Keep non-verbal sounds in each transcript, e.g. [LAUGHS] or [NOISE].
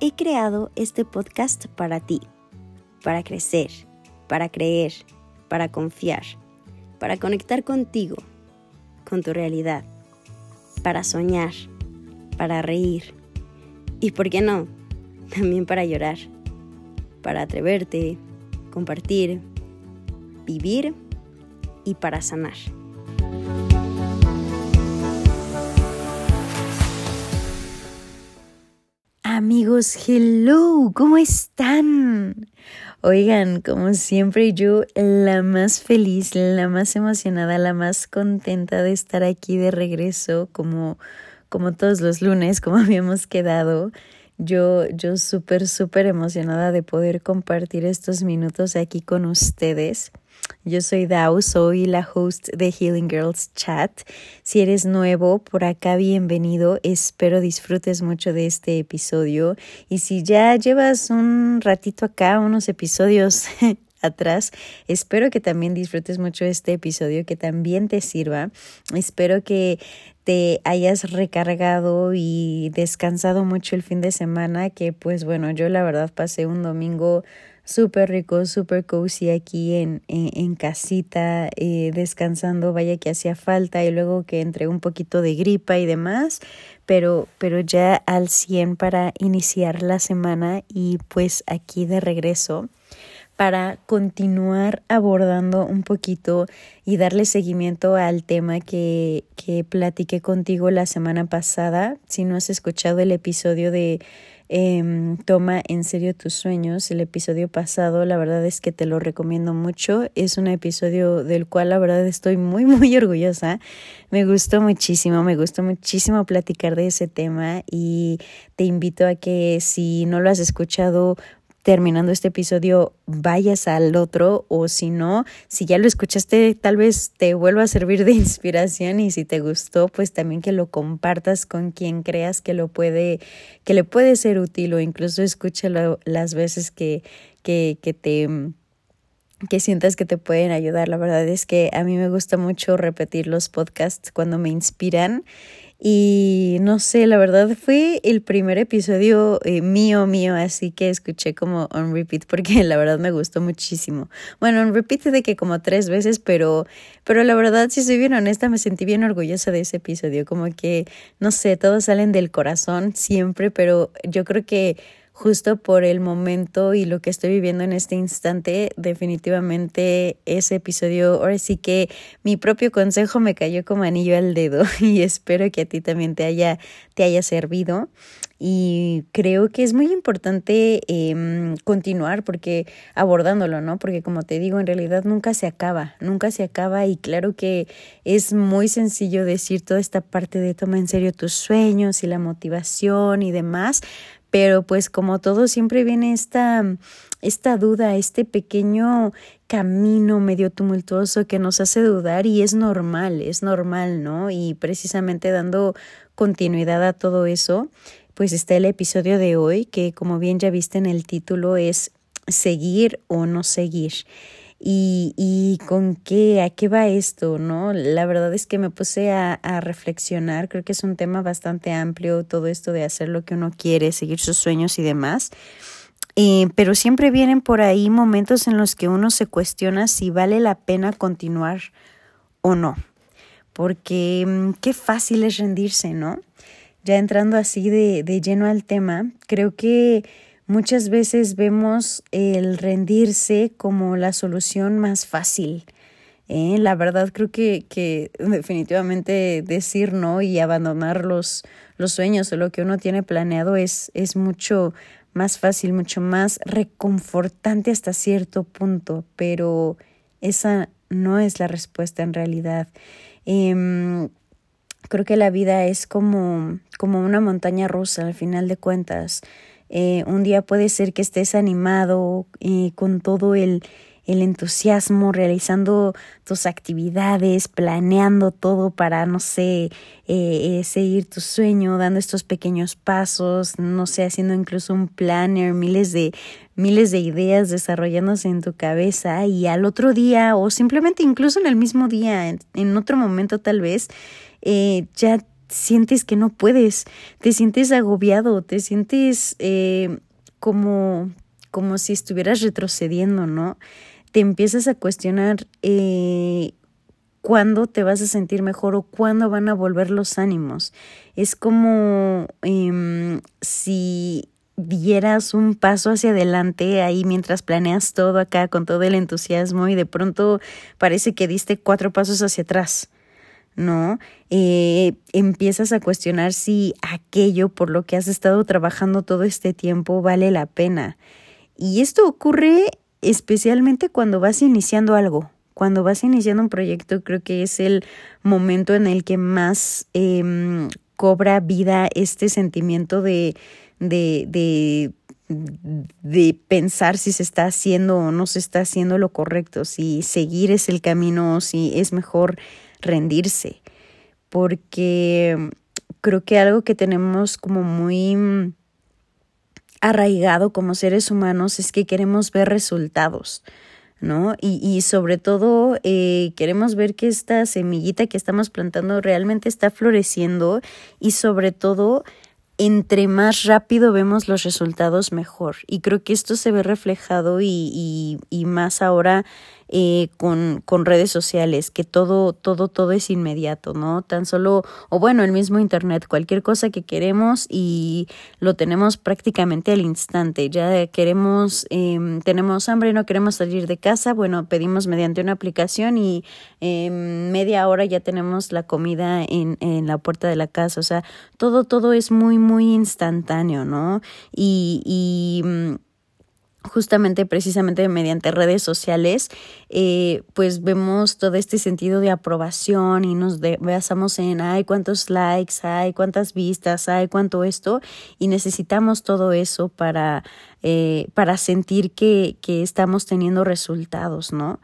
he creado este podcast para ti, para crecer, para creer, para confiar, para conectar contigo, con tu realidad, para soñar, para reír y, ¿por qué no?, también para llorar, para atreverte, compartir, vivir y para sanar. Amigos, hello, ¿cómo están? Oigan, como siempre yo la más feliz, la más emocionada, la más contenta de estar aquí de regreso como como todos los lunes, como [LAUGHS] habíamos quedado. Yo, yo súper, súper emocionada de poder compartir estos minutos aquí con ustedes. Yo soy Dao, soy la host de Healing Girls Chat. Si eres nuevo por acá, bienvenido. Espero disfrutes mucho de este episodio. Y si ya llevas un ratito acá, unos episodios [LAUGHS] atrás. Espero que también disfrutes mucho este episodio, que también te sirva. Espero que te hayas recargado y descansado mucho el fin de semana, que pues bueno, yo la verdad pasé un domingo súper rico, súper cozy aquí en, en, casita, eh, descansando, vaya que hacía falta y luego que entré un poquito de gripa y demás, pero, pero ya al 100 para iniciar la semana y pues aquí de regreso para continuar abordando un poquito y darle seguimiento al tema que, que platiqué contigo la semana pasada. Si no has escuchado el episodio de em, Toma en serio tus sueños, el episodio pasado, la verdad es que te lo recomiendo mucho. Es un episodio del cual la verdad estoy muy, [LAUGHS] muy orgullosa. Me gustó muchísimo, me gustó muchísimo platicar de ese tema y te invito a que si no lo has escuchado, terminando este episodio vayas al otro o si no, si ya lo escuchaste, tal vez te vuelva a servir de [LAUGHS] inspiración y si te gustó, pues también que lo compartas con quien creas que lo puede, que le puede ser útil o incluso escúchalo las veces que, que, que te que sientas que te pueden ayudar. La verdad es que a mí me gusta mucho repetir los podcasts cuando me inspiran y no sé, la verdad fue el primer episodio eh, mío, mío, así que escuché como on repeat porque [LAUGHS] la verdad me gustó muchísimo. Bueno, on repeat de que como tres veces, pero, pero la verdad, si soy bien honesta, me sentí bien orgullosa de ese episodio. Como que, no sé, todos salen del corazón siempre, pero yo creo que justo por el momento y lo que estoy viviendo en este instante, definitivamente ese episodio, ahora sí que mi propio consejo me cayó como anillo al dedo [LAUGHS] y espero que a ti también te haya, te haya servido. Y creo que es muy importante eh, continuar porque abordándolo, ¿no? Porque como te digo, en realidad nunca se acaba, nunca se acaba y claro que es muy sencillo decir toda esta parte de toma en serio tus sueños y la motivación y demás, pero pues como todo siempre viene esta, esta duda, este pequeño camino medio tumultuoso que nos hace dudar y es normal, es normal, ¿no? Y precisamente dando continuidad a todo eso, pues está el episodio de hoy que como bien ya viste en el título es seguir o no seguir y, y con qué, a qué va esto, ¿no? La verdad es que me puse a, a reflexionar, creo que es un tema bastante amplio todo esto de hacer lo que uno quiere, seguir sus sueños y demás. Eh, pero siempre vienen por ahí momentos en los que uno se cuestiona si vale la pena continuar o no. Porque mm, qué fácil es rendirse, ¿no? Ya entrando así de, de lleno al tema, creo que Muchas veces vemos el rendirse como la solución más fácil. ¿eh? La verdad creo que, que definitivamente decir no y abandonar los, los sueños o lo que uno tiene planeado es, es mucho más fácil, mucho más reconfortante hasta cierto punto, pero esa no es la respuesta en realidad. Eh, creo que la vida es como, como una montaña rusa al final de cuentas. Eh, un día puede ser que estés animado eh, con todo el, el entusiasmo, realizando tus actividades, planeando todo para, no sé, eh, seguir tu sueño, dando estos pequeños pasos, no sé, haciendo incluso un planner, miles de, miles de ideas desarrollándose en tu cabeza y al otro día o simplemente incluso en el mismo día, en, en otro momento tal vez, ya sientes que no puedes, te sientes agobiado, te sientes eh, como, como si estuvieras retrocediendo, ¿no? Te empiezas a cuestionar eh, cuándo te vas a sentir mejor o cuándo van a volver los ánimos. Es como em, si dieras un paso hacia adelante ahí mientras planeas todo acá con todo el entusiasmo y de pronto parece que diste cuatro pasos hacia atrás. ¿No? Eh, empiezas a cuestionar si aquello por lo que has estado trabajando todo este tiempo vale la pena. Y esto ocurre especialmente cuando vas iniciando algo, cuando vas iniciando un proyecto creo que es el momento en el que más em, cobra vida este sentimiento de, de, de, pensar si se está haciendo o no se está haciendo lo correcto, si seguir es el camino si es mejor rendirse. Porque creo que algo que tenemos como muy arraigado como seres humanos es que queremos ver resultados. ¿no? Y, y sobre todo eh, queremos ver que esta semillita que estamos plantando realmente está floreciendo y sobre todo entre más rápido vemos los resultados mejor. Y creo que esto se ve reflejado y, y, y más ahora eh, con, con redes sociales, que todo, todo, todo es inmediato, ¿no? Tan solo, o bueno, el mismo Internet, cualquier cosa que queremos y lo tenemos prácticamente al instante. Ya queremos, eh, tenemos hambre, no queremos salir de casa, bueno, pedimos mediante una aplicación y en media hora ya tenemos la comida en, en la puerta de la casa. O sea, todo, todo es muy, muy instantáneo, ¿no? Y, y mm, justamente precisamente mediante redes sociales, eh, pues vemos todo este sentido de aprobación y nos basamos en, ay, cuántos likes, ay, cuántas vistas, ay, cuánto esto, y necesitamos todo eso para, eh, para sentir que, que estamos teniendo resultados, ¿no?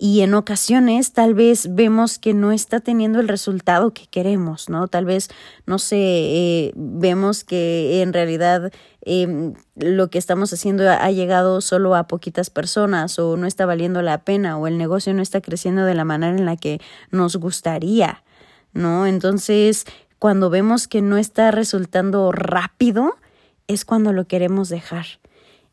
Y en ocasiones tal vez vemos que no está teniendo el resultado que queremos, ¿no? Tal vez, no sé, eh, vemos que en realidad eh, lo que estamos haciendo ha llegado solo a poquitas personas o no está valiendo la pena o el negocio no está creciendo de la manera en la que nos gustaría, ¿no? Entonces, cuando vemos que no está resultando rápido, es cuando lo queremos dejar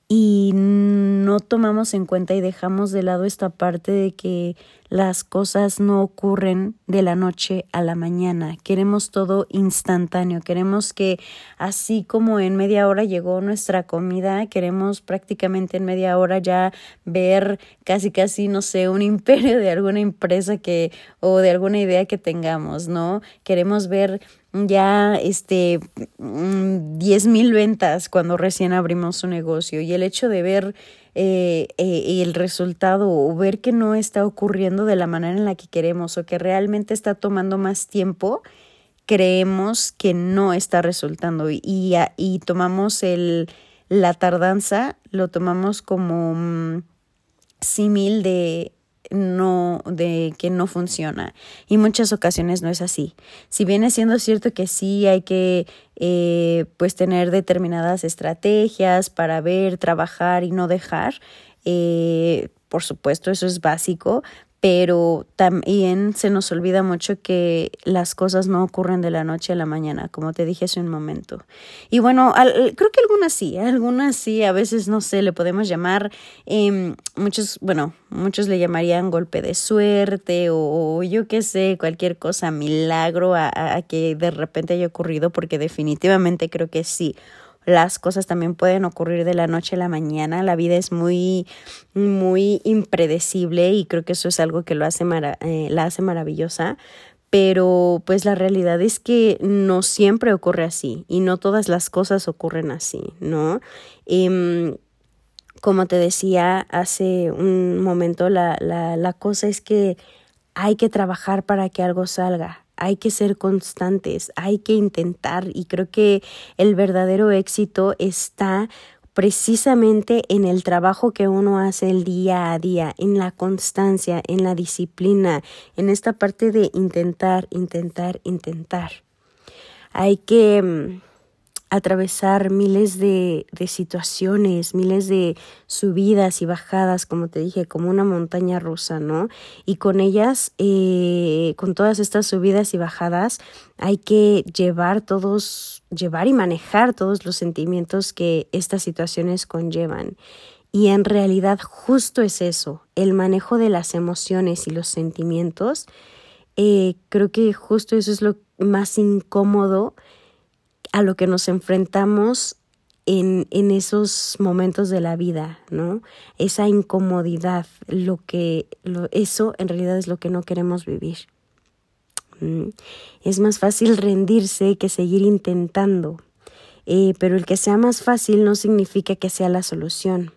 y no tomamos en cuenta y dejamos de lado esta parte de que las cosas no ocurren de la noche a la mañana. Queremos todo instantáneo. Queremos que así como en media hora llegó nuestra comida, queremos prácticamente en media hora ya ver casi casi, no sé, un imperio de alguna empresa que o de alguna idea que tengamos, ¿no? Queremos ver ya este mm, diez mil ventas cuando recién abrimos un negocio y el hecho de ver eh, eh, el resultado o ver que no está ocurriendo de la manera en la que queremos o que realmente está tomando más tiempo, creemos que no está resultando. Y, y, tomamos el, la tardanza, lo tomamos como mm, símil de no de que no funciona. Y muchas ocasiones no es así. Si viene siendo cierto que sí hay que eh, pues tener determinadas estrategias para ver trabajar y no dejar eh, por supuesto eso es básico pero también se nos olvida mucho que las cosas no ocurren de la noche a la mañana, como te dije hace un momento. Y bueno, creo que algunas sí, algunas sí, a veces no sé, le podemos llamar, eh, muchos, bueno, muchos le llamarían golpe de suerte o, yo qué sé, cualquier cosa, milagro a, a que de repente haya ocurrido, porque definitivamente creo que sí las cosas también pueden ocurrir de la noche a la mañana. La vida es muy, muy impredecible y creo que eso es algo que lo hace eh, la hace maravillosa. Pero pues la realidad es que no siempre ocurre así y no todas las cosas ocurren así, ¿no? Em, como te decía hace un momento, la, la, la cosa es que hay que trabajar para que algo salga, hay que ser constantes, hay que intentar y creo que el verdadero éxito está precisamente en el trabajo que uno hace el día a día, en la constancia, en la disciplina, en esta parte de intentar, intentar, intentar. Hay que mm, atravesar miles de, de, situaciones, miles de subidas y bajadas, como te dije, como una montaña rusa, ¿no? Y con ellas, eh, con todas estas subidas y bajadas, hay que llevar todos, llevar y manejar todos los sentimientos que estas situaciones conllevan. Y en realidad justo es eso, el manejo de las emociones y los sentimientos. Eh, creo que justo eso es lo más incómodo a lo que nos enfrentamos en, en esos momentos de la vida, ¿no? Esa incomodidad, lo que, lo, eso en realidad es lo que no queremos vivir. Mm. Es más fácil [LAUGHS] rendirse que seguir intentando, eh, pero el que sea más fácil no significa que sea la solución.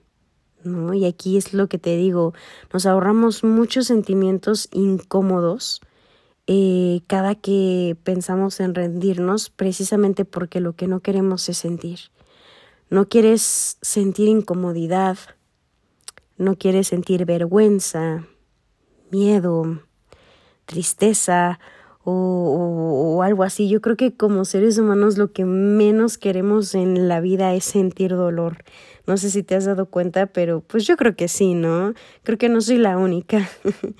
¿no? Y aquí es lo que te digo, nos ahorramos muchos sentimientos incómodos eh, cada que pensamos en rendirnos precisamente porque lo que no queremos es sentir. No quieres sentir incomodidad, no quieres sentir vergüenza, miedo, tristeza o, o, algo así. Yo creo que como seres humanos lo que menos queremos en la vida es sentir dolor. No sé si te has dado cuenta, pero pues yo creo que sí, ¿no? Creo que no soy la única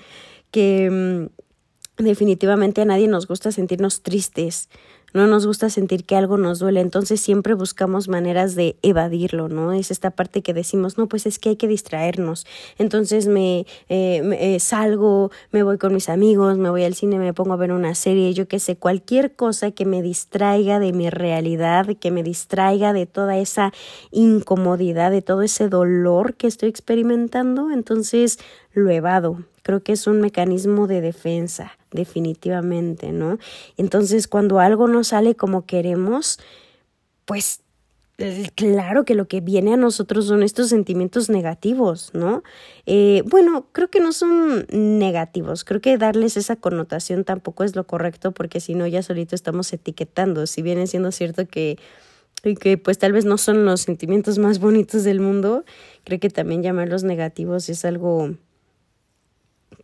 [LAUGHS] que mm, definitivamente a nadie nos gusta sentirnos tristes, no nos gusta sentir que algo nos duele, entonces siempre buscamos maneras de evadirlo, ¿no? Es esta parte que decimos, no, pues es que hay que distraernos, entonces me, eh, eh, salgo, me voy con mis amigos, me voy al cine, me pongo a ver una serie, yo qué sé, cualquier cosa que me distraiga de mi realidad, que me distraiga de toda esa incomodidad, de todo ese dolor que estoy experimentando, entonces lo evado. Creo que es un mecanismo de defensa definitivamente, ¿no? Entonces, cuando algo no sale como queremos, pues eh, claro que lo que viene a nosotros son estos sentimientos negativos, ¿no? Eh, bueno, creo que no son negativos, creo que darles esa connotación tampoco es lo correcto porque si no ya solito estamos etiquetando, si viene siendo cierto que que pues tal vez no son los sentimientos más bonitos del mundo, creo que también llamarlos negativos es algo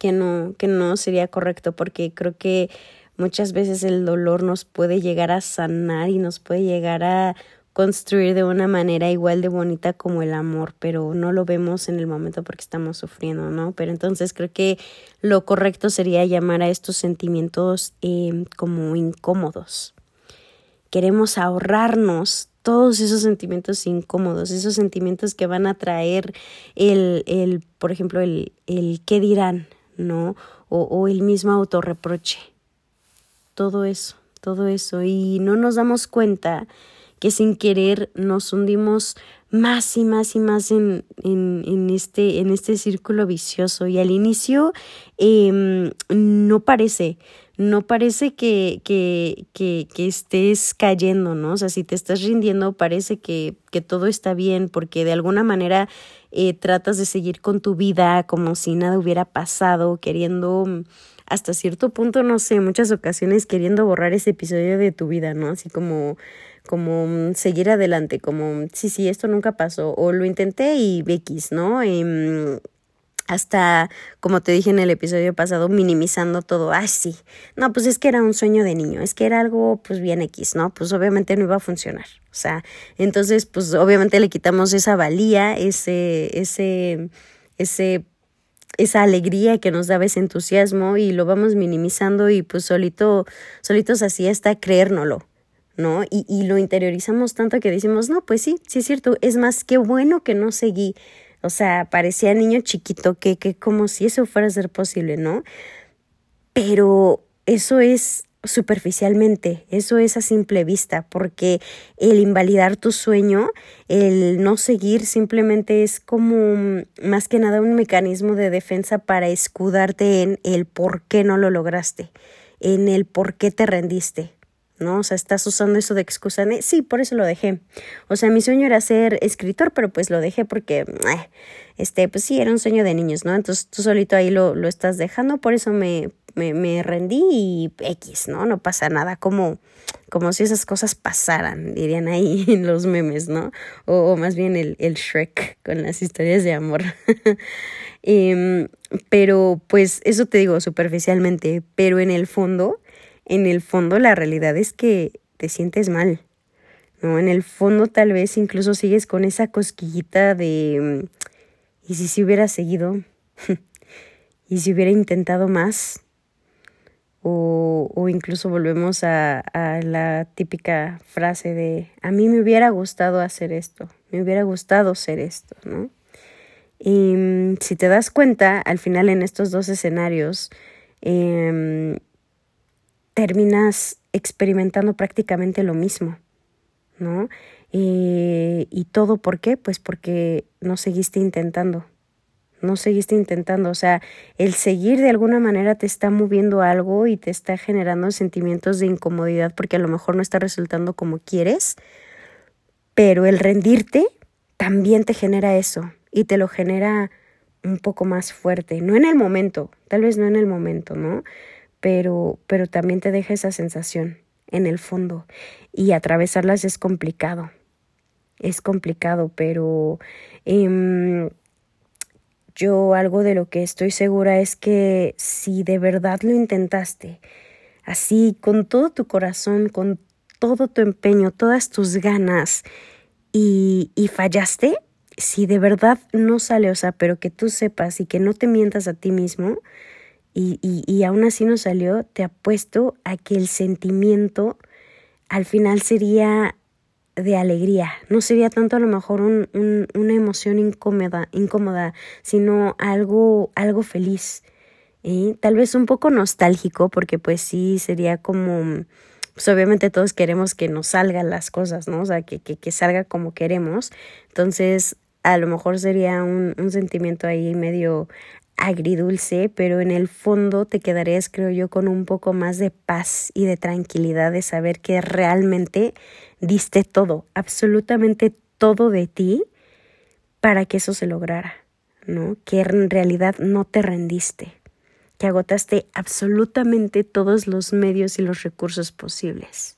que no, que no sería correcto porque creo que muchas veces el dolor nos puede llegar a sanar y nos puede llegar a construir de una manera igual de bonita como el amor, pero no lo vemos en el momento porque estamos sufriendo, ¿no? Pero entonces creo que lo correcto sería llamar a estos sentimientos eh, como incómodos. Queremos ahorrarnos todos esos sentimientos incómodos, esos sentimientos que van a traer el, el por ejemplo, el, el qué dirán, ¿no? O, o el mismo autorreproche. Todo eso, todo eso. Y no nos damos cuenta que sin querer nos hundimos más y más y más en, en, en, este, en este círculo vicioso. Y al inicio eh, no parece, no parece que, que, que, que, estés cayendo, ¿no? O sea, si te estás rindiendo, parece que, que todo está bien, porque de alguna manera eh, tratas de seguir con tu vida como si nada hubiera pasado, queriendo mm, hasta cierto punto, no sé, muchas ocasiones queriendo borrar ese episodio de tu vida, ¿no? Así como como mm, seguir adelante, como sí, sí, esto nunca pasó, o lo intenté y X, ¿no? Em, hasta, como te dije en el episodio pasado, minimizando todo. Ay, sí. No, pues es que era un sueño de niño, es que era algo pues bien X, ¿no? Pues obviamente no iba a funcionar. O sea, entonces pues obviamente le quitamos esa valía, ese, ese, ese esa alegría que nos daba ese entusiasmo y lo vamos minimizando y pues solito, solitos así hasta creérnoslo, ¿no? Y, y lo interiorizamos tanto que decimos, no, pues sí, sí es cierto, es más, qué bueno que no seguí o sea, parecía niño chiquito, que, que como si eso fuera a ser posible, ¿no? Pero eso es superficialmente, eso es a simple vista, porque el invalidar tu sueño, el no seguir simplemente es como más que nada un mecanismo de defensa para escudarte en el por qué no lo lograste, en el por qué te rendiste, ¿no? O sea, estás usando eso de excusa. sí, por eso lo dejé. O sea, mi sueño era ser escritor, pero pues lo dejé porque, eh, este, pues sí, era un sueño de niños, ¿no? Entonces tú solito ahí lo, lo estás dejando, por eso me, me, rendí y X, ¿no? No pasa nada, como, como si esas cosas pasaran, dirían ahí [LAUGHS] en los memes, ¿no? O, más bien el, el Shrek con las historias de amor. [LAUGHS] eh, pero pues eso te digo superficialmente, pero en el fondo en el fondo la realidad es que te sientes mal, ¿no? En el fondo tal vez incluso sigues con esa cosquillita de, ¿y si se hubiera seguido? [LAUGHS] ¿Y si hubiera intentado más? O, o incluso volvemos a, la típica frase de, a mí me hubiera gustado hacer esto, me hubiera gustado ser esto, ¿no? Y mm, si te das cuenta, al final en estos dos escenarios, eh, terminas experimentando prácticamente lo mismo, ¿no? ¿Y todo por qué? Pues porque no seguiste intentando, no seguiste intentando, o sea, el seguir de alguna manera te está moviendo algo y te está generando sentimientos de incomodidad porque a lo mejor no está resultando como quieres, pero el rendirte también te genera eso y te lo genera un poco más fuerte, no en el momento, tal vez no en el momento, ¿no? Pero, pero también te deja esa sensación en el fondo. Y atravesarlas es complicado, es complicado, pero eh, yo algo de lo que estoy segura es que si de verdad lo intentaste, así con todo tu corazón, con todo tu empeño, todas tus ganas y, y fallaste, si de verdad no sale, o sea, pero que tú sepas y que no te mientas a ti mismo y, y, y aún así no salió, te apuesto a que el sentimiento al final sería de alegría, no sería tanto a lo mejor un, un, una emoción incómoda, incómoda, sino algo, algo feliz. Tal vez un poco nostálgico, porque pues sí sería como, pues obviamente todos queremos que nos salgan las cosas, ¿no? O sea, que, que, que salga como queremos. Entonces, a lo mejor sería un, un sentimiento ahí medio agridulce, pero en el fondo te quedarías, creo yo, con un poco más de paz y de tranquilidad de saber que realmente diste todo, absolutamente todo de ti para que eso se lograra, ¿no? Que en realidad no te rendiste, que agotaste absolutamente todos los medios y los recursos posibles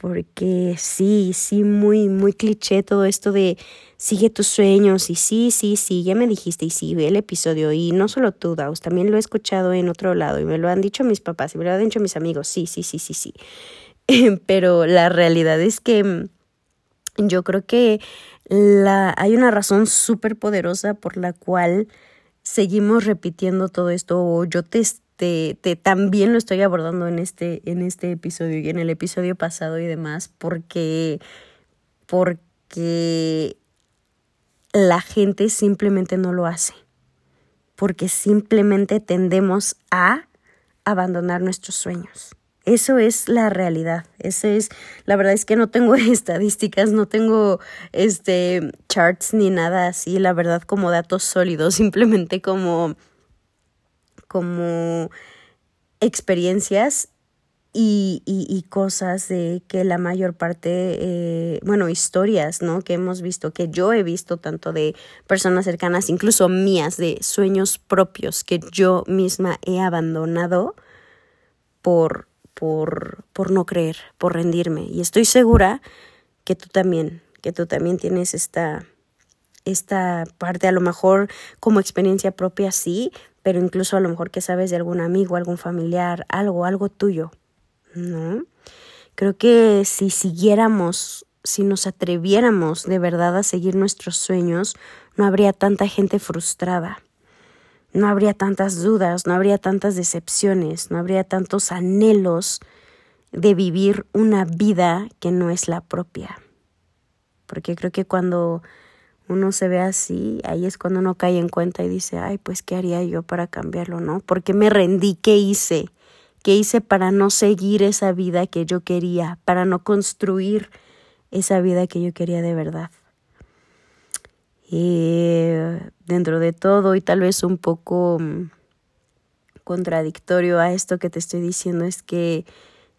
porque sí, sí, muy, muy cliché todo esto de sigue tus sueños y sí, sí, sí, ya me dijiste y sí, ve el episodio y no solo tú, Daus, también lo he escuchado en otro lado y me lo han dicho mis papás y me lo han dicho mis amigos, sí, sí, sí, sí, sí. [LAUGHS] Pero la realidad es que mm, yo creo que la, hay una razón súper poderosa por la cual seguimos repitiendo todo esto o yo te te, también lo estoy abordando en este, en este episodio y en el episodio pasado y demás, porque, porque la gente simplemente no lo hace, porque simplemente tendemos a abandonar nuestros sueños. Eso es la realidad. Eso es, la verdad es que no tengo [LAUGHS] estadísticas, no tengo este charts ni nada así, la verdad como datos sólidos, simplemente como como experiencias y, y, cosas de que la mayor parte, eh, bueno, historias, ¿no? Que hemos visto, que yo he visto tanto de personas cercanas, incluso mías, de sueños propios que yo misma he abandonado por, por, por no creer, por rendirme. Y estoy segura que tú también, que tú también tienes esta, esta parte, a lo mejor como experiencia propia, sí, pero incluso a lo mejor que sabes de algún amigo, algún familiar, algo, algo tuyo, ¿no? Creo que si siguiéramos, si nos atreviéramos de verdad a seguir nuestros sueños, no habría tanta gente frustrada, no habría tantas dudas, no habría tantas decepciones, no habría tantos anhelos de vivir una vida que no es la propia. Porque creo que cuando uno se ve así, ahí es cuando uno cae en cuenta y dice, ay, pues, ¿qué haría yo para cambiarlo, no? ¿Por qué me rendí? ¿Qué hice? ¿Qué hice para no seguir esa vida que yo quería, para no construir esa vida que yo quería de verdad? Y dentro de todo, y tal vez un poco mm, contradictorio a esto que te estoy diciendo, es que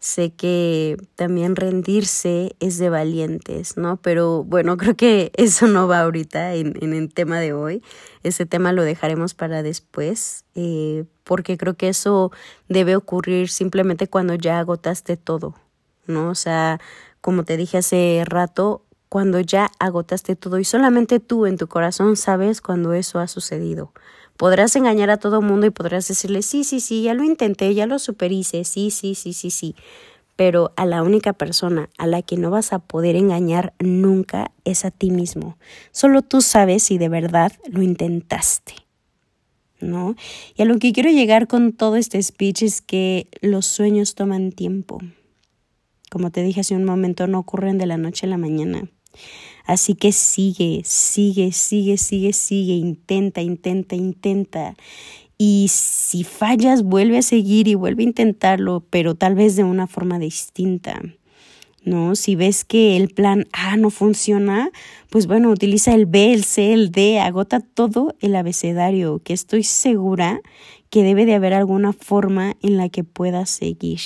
Sé que también rendirse es de valientes, ¿no? Pero bueno, [LAUGHS] creo que eso no va ahorita en, en el tema de hoy. Ese tema lo dejaremos para después, eh, porque creo que eso debe ocurrir simplemente cuando ya agotaste todo, ¿no? O sea, como te dije hace rato, cuando ya agotaste todo y solamente tú en tu corazón sabes cuando eso ha sucedido. Podrás engañar a todo mundo y podrás decirle, sí, sí, sí, ya lo intenté, ya lo superice, sí, sí, sí, sí, sí. pero a la única persona a la que no vas a poder engañar nunca es a ti mismo. Solo tú sabes si de verdad lo intentaste. ¿No? Y a lo que quiero llegar con todo este speech es que los sueños toman tiempo. Como te dije hace un momento, no ocurren de la noche a la mañana. Así que sigue, sigue, sigue, sigue, sigue, intenta, intenta, intenta. Y si fallas, vuelve a seguir y vuelve a intentarlo, pero tal vez de una forma distinta. ¿no? Si ves que el plan A no funciona, pues bueno, utiliza el B, el C, el D, agota todo el abecedario, que estoy segura que debe de haber alguna forma en la que puedas seguir.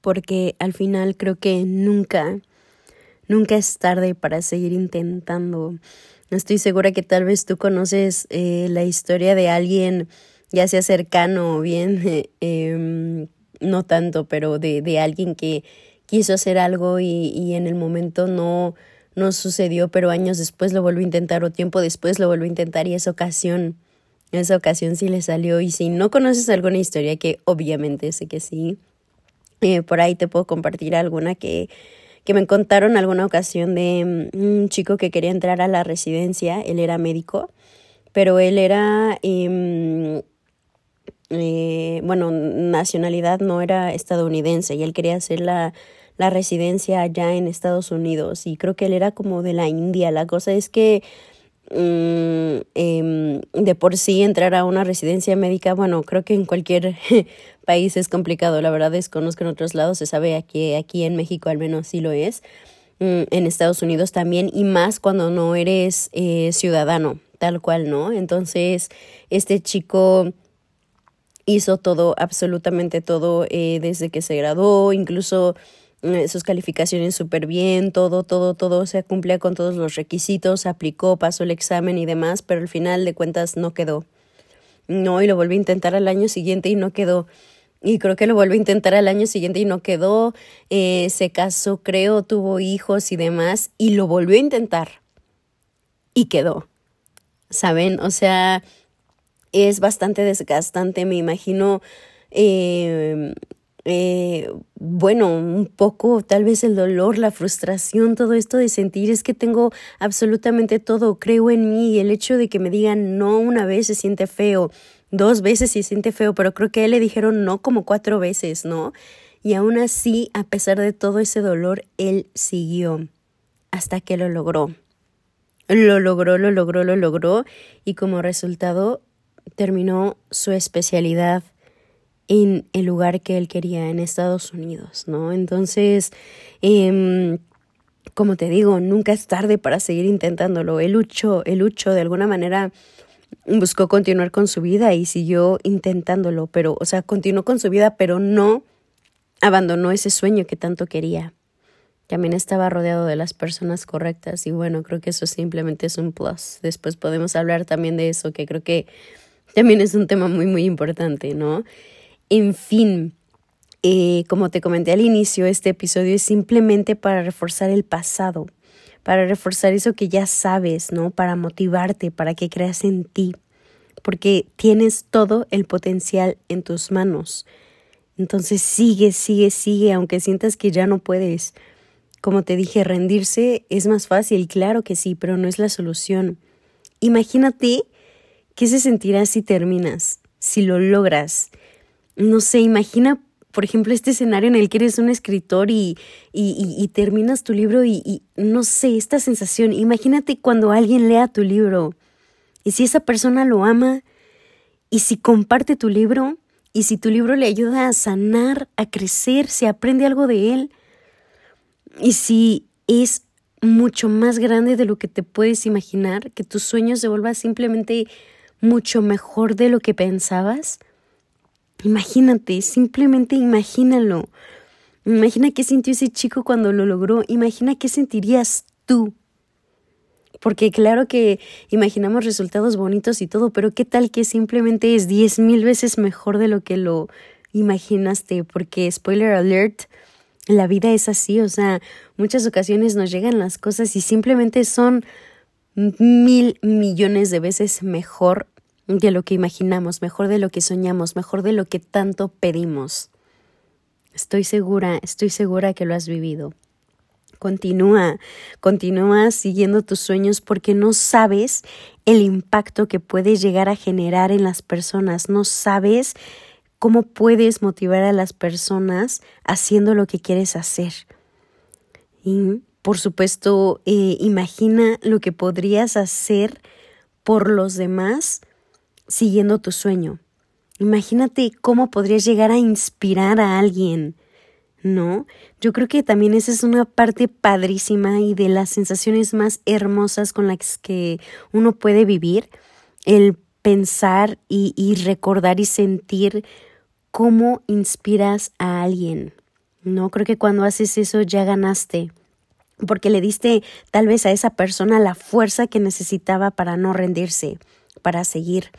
Porque al final creo que nunca, nunca es tarde para seguir intentando. Estoy segura que tal vez tú conoces eh, la historia de alguien ya sea cercano o bien, [LAUGHS] em, no tanto, pero de, de alguien que quiso hacer algo y, y en el momento no, no sucedió, pero años después lo volvió a intentar o tiempo después lo volvió a intentar y esa ocasión, esa ocasión sí le salió. Y si no conoces alguna historia, que obviamente sé que sí, eh, por ahí te puedo compartir alguna que, que me contaron alguna ocasión de mm, un chico que quería entrar a la residencia, él era médico, pero él era... Eh, eh, bueno, nacionalidad no era estadounidense y él quería hacer la, la residencia allá en Estados Unidos y creo que él era como de la India. La cosa es que mm, em, de por sí entrar a una residencia médica, bueno, creo que en cualquier [LAUGHS] país es complicado, la verdad desconozco en otros lados, se sabe que aquí en México al menos sí lo es, mm, en Estados Unidos también y más cuando no eres eh, ciudadano, tal cual, ¿no? Entonces, este chico hizo todo, absolutamente todo eh, desde que se graduó, incluso eh, sus calificaciones súper bien, todo, todo, todo, se cumplía con todos los requisitos, aplicó, pasó el examen y demás, pero al final de cuentas no quedó. No, y lo volví a intentar al año siguiente y no quedó. Y creo que lo volví a intentar al año siguiente y no quedó. Eh, se casó, creo, tuvo hijos y demás, y lo volvió a intentar. Y quedó. ¿Saben? O sea, es bastante desgastante, me imagino. Eh, eh, bueno, un poco tal vez el dolor, la frustración, todo esto de sentir es que tengo absolutamente todo, creo en mí y el hecho de que me digan no una vez se siente feo, dos veces se siente feo, pero creo que a él le dijeron no como cuatro veces, ¿no? Y aún así, a pesar de todo ese dolor, él siguió hasta que lo logró. Lo logró, lo logró, lo logró y como resultado terminó su especialidad en el lugar que él quería, en Estados Unidos, ¿no? Entonces, eh, como te digo, nunca es tarde para seguir intentándolo. Él luchó, él luchó de alguna manera buscó continuar con su vida y siguió intentándolo, pero, o sea, continuó con su vida, pero no abandonó ese sueño que tanto quería. También estaba rodeado de las personas correctas y bueno, creo que eso simplemente es un plus. Después podemos hablar también de eso, que creo que también es un tema muy, muy importante, ¿no? En fin, eh, como te comenté al inicio, este episodio es simplemente para reforzar el pasado, para reforzar eso que ya sabes, ¿no? Para motivarte, para que creas en ti, porque tienes todo el potencial en tus manos. Entonces sigue, sigue, sigue, aunque sientas que ya no puedes. Como te dije, rendirse es más fácil, claro que sí, pero no es la solución. Imagínate ¿Qué se sentirá si terminas? Si lo logras. No sé, imagina, por ejemplo, este escenario en el que eres un escritor y, y, y, terminas tu libro y, y no sé, esta sensación. Imagínate cuando alguien lea tu libro y si esa persona lo ama y si comparte tu libro y si tu libro le ayuda a sanar, a crecer, si aprende algo de él y si es mucho más grande de lo que te puedes imaginar, que tu sueño se vuelva simplemente mucho mejor de lo que pensabas? Imagínate, simplemente imagínalo. Imagina qué sintió ese chico cuando lo logró. Imagina qué sentirías tú. Porque claro que imaginamos resultados bonitos y todo, pero qué tal que simplemente es diez mil veces mejor de lo que lo imaginaste. Porque, spoiler alert, la vida es así. O sea, muchas ocasiones nos llegan las cosas y simplemente son mil millones de veces mejor de lo que imaginamos, mejor de lo que soñamos, mejor de lo que tanto pedimos. Estoy segura, estoy segura que lo has vivido. Continúa, continúa siguiendo tus sueños porque no sabes el impacto que puedes llegar a generar en las personas, no sabes cómo puedes motivar a las personas haciendo lo que quieres hacer. Y por supuesto, eh, imagina lo que podrías hacer por los demás siguiendo tu sueño. Imagínate cómo podrías llegar a inspirar a alguien, ¿no? Yo creo que también esa es una parte padrísima y de las sensaciones más hermosas con las que uno puede vivir, el pensar y, y recordar y sentir cómo inspiras a alguien, ¿no? Creo que cuando haces eso ya ganaste porque le diste tal vez a esa persona la fuerza que necesitaba para no rendirse, para seguir.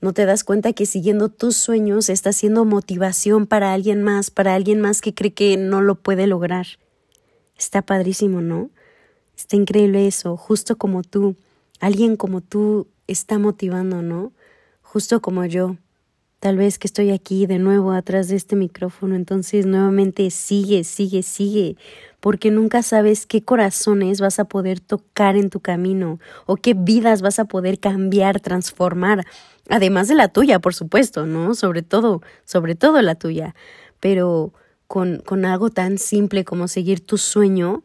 No te das cuenta que siguiendo tus sueños está siendo motivación para alguien más, para alguien más que cree que no lo puede lograr. Está padrísimo, ¿no? Está increíble eso, justo como tú. Alguien como tú está motivando, ¿no? Justo como yo. Tal vez que estoy aquí de nuevo atrás de este micrófono, entonces nuevamente sigue, sigue, sigue, porque nunca sabes qué corazones vas a poder tocar en tu camino o qué vidas vas a poder cambiar, transformar, además de la tuya, por supuesto, ¿no? Sobre todo, sobre todo la tuya, pero con, con algo tan simple como seguir tu sueño,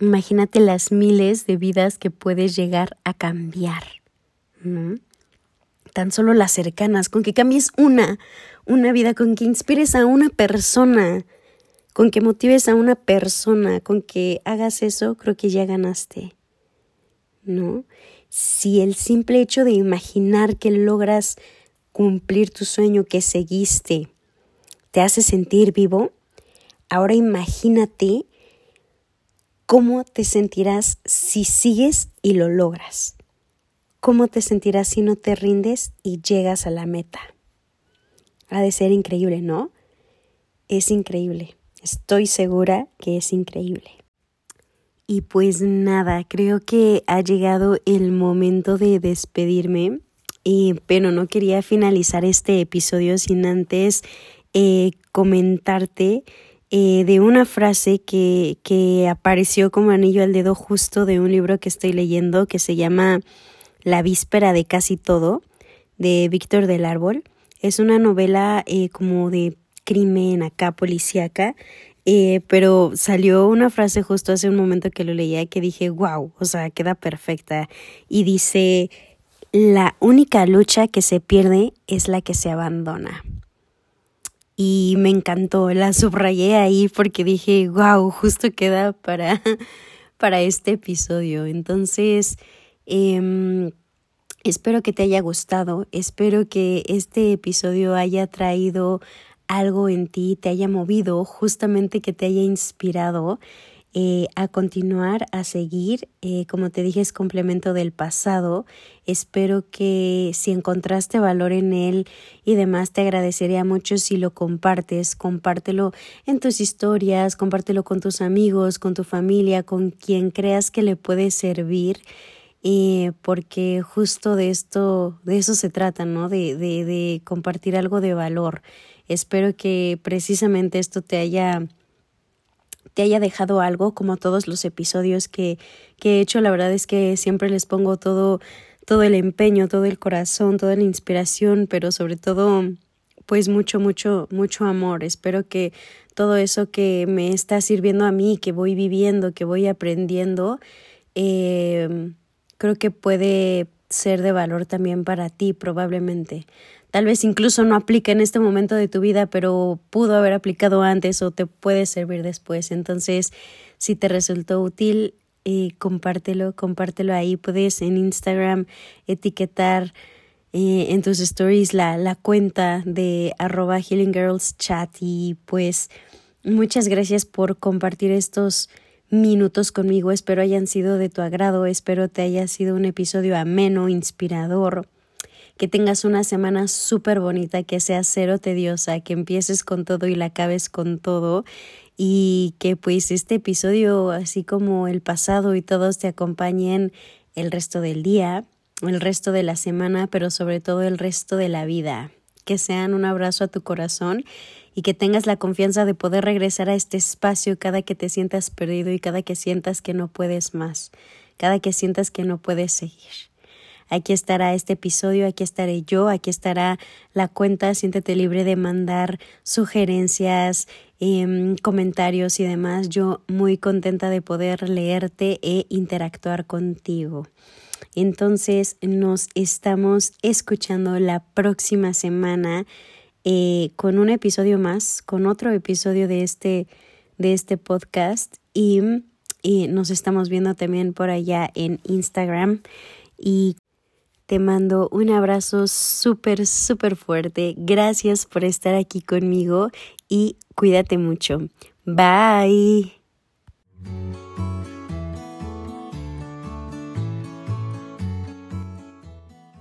imagínate las miles de vidas que puedes llegar a cambiar, ¿no? Tan solo las cercanas, con que cambies una, una vida, con que inspires a una persona, con que motives a una persona, con que hagas eso, creo que ya ganaste. ¿No? Si el simple hecho de imaginar que logras cumplir tu sueño que seguiste te hace sentir vivo, ahora imagínate cómo te sentirás si sigues y lo logras. ¿Cómo te sentirás si no te rindes y llegas a la meta? Ha de ser increíble, ¿no? Es increíble. Estoy segura que es increíble. Y pues nada, creo que ha llegado el momento de despedirme, pero no quería finalizar este episodio sin antes eh, comentarte eh, de una frase que, que apareció como anillo al dedo justo de un libro que estoy leyendo que se llama la víspera de casi todo, de Víctor del Árbol. Es una novela eh, como de crimen acá policíaca, eh, pero salió una frase justo hace un momento que lo leía que dije, wow, o sea, queda perfecta. Y dice, la única lucha que se pierde es la que se abandona. Y me encantó, la subrayé ahí porque dije, wow, justo queda para, [LAUGHS] para este episodio. Entonces, Em, espero que te haya gustado, espero que este episodio haya traído algo en ti, te haya movido, justamente que te haya inspirado eh, a continuar, a seguir. Eh, como te dije, es complemento del pasado. Espero que si encontraste valor en él y demás, te agradecería mucho si lo compartes. Compártelo en tus historias, compártelo con tus amigos, con tu familia, con quien creas que le puede servir y porque justo de esto, de eso se trata, ¿no? De, de, de compartir algo de valor. Espero que precisamente esto te haya te haya dejado algo, como todos los episodios que, que he hecho. La verdad es que siempre les pongo todo, todo el empeño, todo el corazón, toda la inspiración, pero sobre todo, pues mucho, mucho, mucho amor. Espero que todo eso que me está sirviendo a mí, que voy viviendo, que voy aprendiendo, eh, creo que puede ser de valor también para ti probablemente. Tal vez incluso no aplica en este momento de tu vida, pero pudo haber aplicado antes o te puede servir después. Entonces, si te resultó útil, eh, compártelo, compártelo ahí. Puedes en Instagram etiquetar eh, en tus stories la, la cuenta de arroba Healing Girls Chat y pues muchas gracias por compartir estos minutos conmigo. Espero hayan sido de tu agrado, espero te haya sido un episodio ameno, inspirador. Que tengas una semana súper bonita, que sea cero tediosa, que empieces con todo y la acabes con todo y que pues este episodio, así como el pasado y todos te acompañen el resto del día, el resto de la semana, pero sobre todo el resto de la vida. Que sean un abrazo a tu corazón y que tengas la confianza de poder regresar a este espacio cada que te sientas perdido y cada que sientas que no puedes más, cada que sientas que no puedes seguir. Aquí estará este episodio, aquí estaré yo, aquí estará la cuenta. Siéntete libre de mandar sugerencias, em, comentarios y demás. Yo muy contenta de poder leerte e interactuar contigo. Entonces nos estamos escuchando la próxima semana eh, con un episodio más, con otro episodio de este, de este podcast y, y nos estamos viendo también por allá en Instagram y te mando un abrazo súper, súper fuerte. Gracias por estar aquí conmigo y cuídate mucho. Bye.